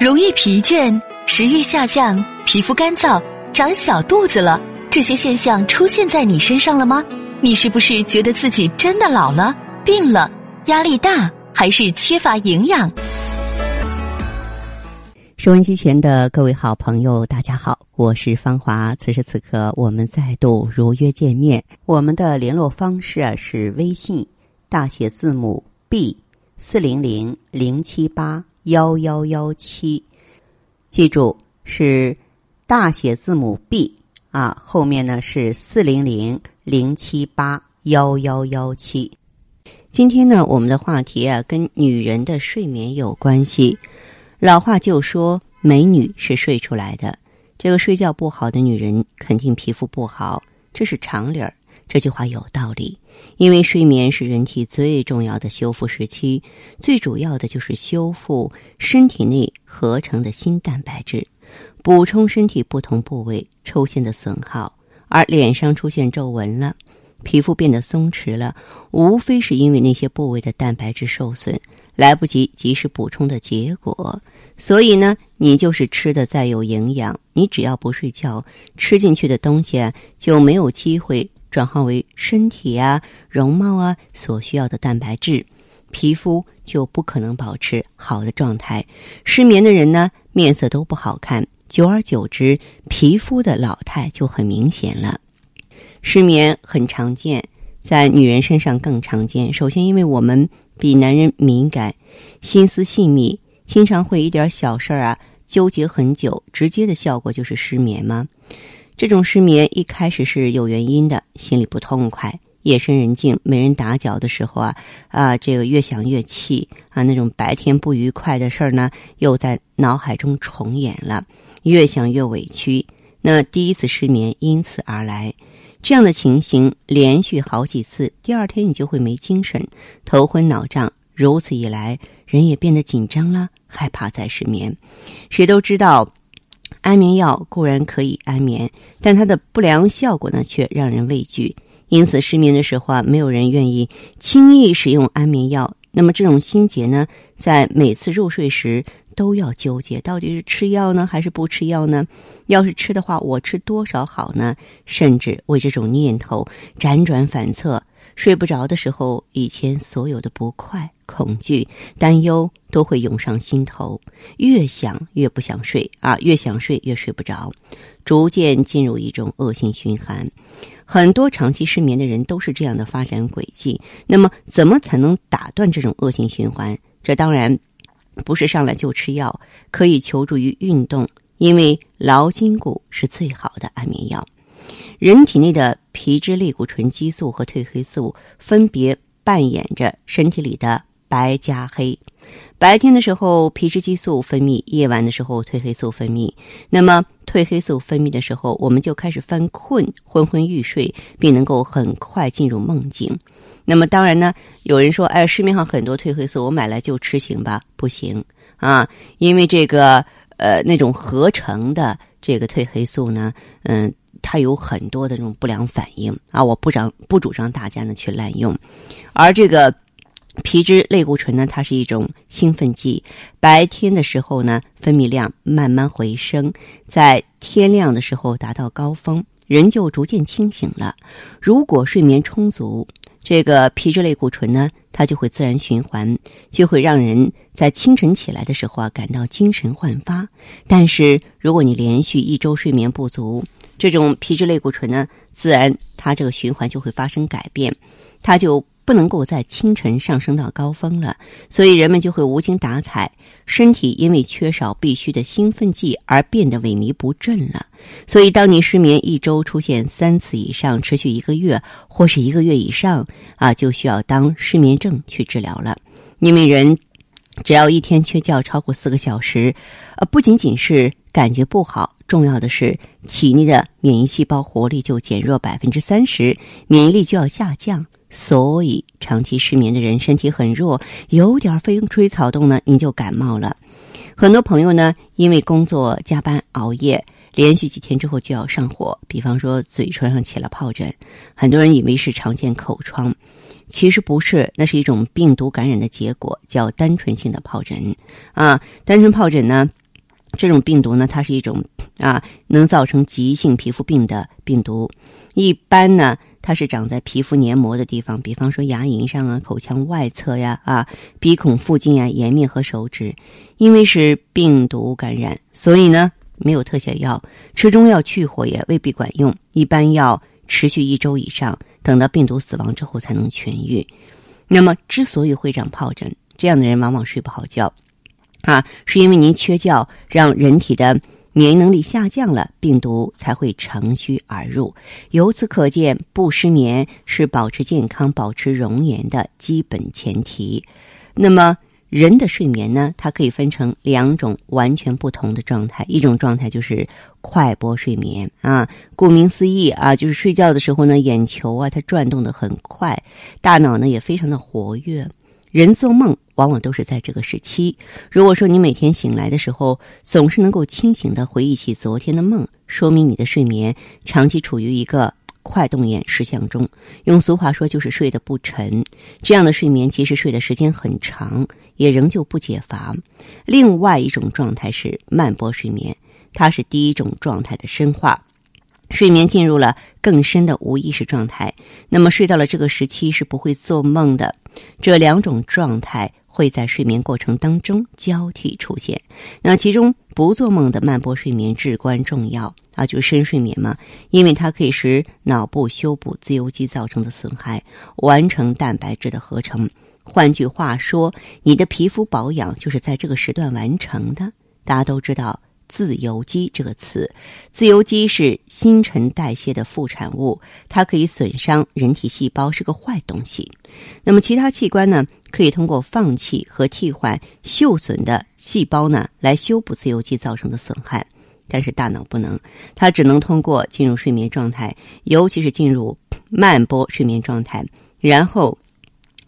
容易疲倦、食欲下降、皮肤干燥、长小肚子了，这些现象出现在你身上了吗？你是不是觉得自己真的老了、病了、压力大，还是缺乏营养？收音机前的各位好朋友，大家好，我是芳华。此时此刻，我们再度如约见面。我们的联络方式啊是微信大写字母 B 四零零零七八幺幺幺七，记住是大写字母 B 啊，后面呢是四零零零七八幺幺幺七。今天呢，我们的话题啊跟女人的睡眠有关系。老话就说，美女是睡出来的。这个睡觉不好的女人，肯定皮肤不好，这是常理儿。这句话有道理，因为睡眠是人体最重要的修复时期，最主要的就是修复身体内合成的新蛋白质，补充身体不同部位出现的损耗。而脸上出现皱纹了，皮肤变得松弛了，无非是因为那些部位的蛋白质受损。来不及及时补充的结果，所以呢，你就是吃的再有营养，你只要不睡觉，吃进去的东西就没有机会转化为身体啊、容貌啊所需要的蛋白质，皮肤就不可能保持好的状态。失眠的人呢，面色都不好看，久而久之，皮肤的老态就很明显了。失眠很常见，在女人身上更常见。首先，因为我们。比男人敏感，心思细密，经常会一点小事儿啊纠结很久，直接的效果就是失眠吗？这种失眠一开始是有原因的，心里不痛快，夜深人静没人打搅的时候啊啊，这个越想越气啊，那种白天不愉快的事儿呢又在脑海中重演了，越想越委屈，那第一次失眠因此而来。这样的情形连续好几次，第二天你就会没精神、头昏脑胀。如此一来，人也变得紧张了，害怕再失眠。谁都知道，安眠药固然可以安眠，但它的不良效果呢，却让人畏惧。因此，失眠的时候啊，没有人愿意轻易使用安眠药。那么，这种心结呢，在每次入睡时。都要纠结，到底是吃药呢，还是不吃药呢？要是吃的话，我吃多少好呢？甚至为这种念头辗转反侧，睡不着的时候，以前所有的不快、恐惧、担忧都会涌上心头，越想越不想睡啊，越想睡越睡不着，逐渐进入一种恶性循环。很多长期失眠的人都是这样的发展轨迹。那么，怎么才能打断这种恶性循环？这当然。不是上来就吃药，可以求助于运动，因为劳筋骨是最好的安眠药。人体内的皮质类固醇激素和褪黑素分别扮演着身体里的白加黑。白天的时候，皮质激素分泌；夜晚的时候，褪黑素分泌。那么，褪黑素分泌的时候，我们就开始犯困，昏昏欲睡，并能够很快进入梦境。那么当然呢，有人说，哎，市面上很多褪黑素，我买来就吃行吧？不行啊，因为这个呃那种合成的这个褪黑素呢，嗯，它有很多的这种不良反应啊，我不张不主张大家呢去滥用。而这个皮质类固醇呢，它是一种兴奋剂，白天的时候呢分泌量慢慢回升，在天亮的时候达到高峰，人就逐渐清醒了。如果睡眠充足。这个皮质类固醇呢，它就会自然循环，就会让人在清晨起来的时候啊感到精神焕发。但是如果你连续一周睡眠不足，这种皮质类固醇呢，自然它这个循环就会发生改变，它就。不能够在清晨上升到高峰了，所以人们就会无精打采，身体因为缺少必需的兴奋剂而变得萎靡不振了。所以，当你失眠一周出现三次以上，持续一个月或是一个月以上啊，就需要当失眠症去治疗了。因为人只要一天缺觉超过四个小时，呃，不仅仅是感觉不好，重要的是体内的免疫细胞活力就减弱百分之三十，免疫力就要下降。所以，长期失眠的人身体很弱，有点风吹草动呢，你就感冒了。很多朋友呢，因为工作加班熬夜，连续几天之后就要上火，比方说嘴唇上起了疱疹。很多人以为是常见口疮，其实不是，那是一种病毒感染的结果，叫单纯性的疱疹。啊，单纯疱疹呢，这种病毒呢，它是一种啊能造成急性皮肤病的病毒。一般呢，它是长在皮肤黏膜的地方，比方说牙龈上啊、口腔外侧呀、啊鼻孔附近啊、颜面和手指。因为是病毒感染，所以呢没有特效药，吃中药去火也未必管用。一般要持续一周以上，等到病毒死亡之后才能痊愈。那么，之所以会长疱疹，这样的人往往睡不好觉。啊，是因为您缺觉，让人体的免疫能力下降了，病毒才会乘虚而入。由此可见，不失眠是保持健康、保持容颜的基本前提。那么，人的睡眠呢？它可以分成两种完全不同的状态，一种状态就是快波睡眠啊，顾名思义啊，就是睡觉的时候呢，眼球啊它转动的很快，大脑呢也非常的活跃。人做梦往往都是在这个时期。如果说你每天醒来的时候总是能够清醒的回忆起昨天的梦，说明你的睡眠长期处于一个快动眼实相中。用俗话说就是睡得不沉。这样的睡眠其实睡的时间很长，也仍旧不解乏。另外一种状态是慢波睡眠，它是第一种状态的深化。睡眠进入了更深的无意识状态，那么睡到了这个时期是不会做梦的。这两种状态会在睡眠过程当中交替出现。那其中不做梦的慢波睡眠至关重要啊，就是深睡眠嘛，因为它可以使脑部修补自由基造成的损害，完成蛋白质的合成。换句话说，你的皮肤保养就是在这个时段完成的。大家都知道。自由基这个词，自由基是新陈代谢的副产物，它可以损伤人体细胞，是个坏东西。那么其他器官呢，可以通过放弃和替换受损的细胞呢，来修补自由基造成的损害。但是大脑不能，它只能通过进入睡眠状态，尤其是进入慢波睡眠状态，然后。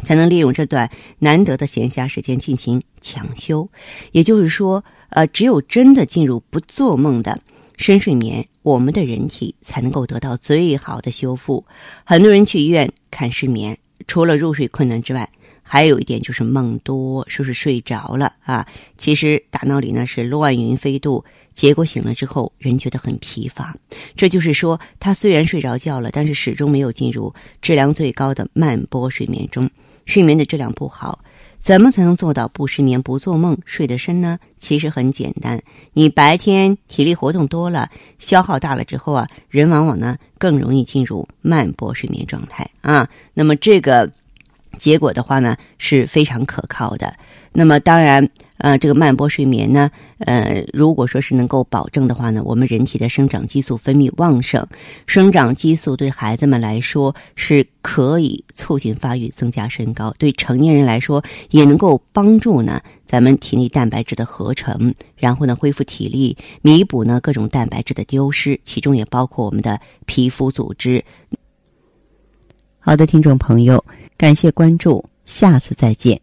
才能利用这段难得的闲暇时间进行抢修，也就是说，呃，只有真的进入不做梦的深睡眠，我们的人体才能够得到最好的修复。很多人去医院看失眠，除了入睡困难之外，还有一点就是梦多，说是睡着了啊，其实大脑里呢是乱云飞渡，结果醒了之后人觉得很疲乏。这就是说，他虽然睡着觉了，但是始终没有进入质量最高的慢波睡眠中。睡眠的质量不好，怎么才能做到不失眠、不做梦、睡得深呢？其实很简单，你白天体力活动多了，消耗大了之后啊，人往往呢更容易进入慢波睡眠状态啊。那么这个结果的话呢是非常可靠的。那么当然。呃，这个慢波睡眠呢，呃，如果说是能够保证的话呢，我们人体的生长激素分泌旺盛，生长激素对孩子们来说是可以促进发育、增加身高；对成年人来说，也能够帮助呢咱们体内蛋白质的合成，然后呢恢复体力，弥补呢各种蛋白质的丢失，其中也包括我们的皮肤组织。好的，听众朋友，感谢关注，下次再见。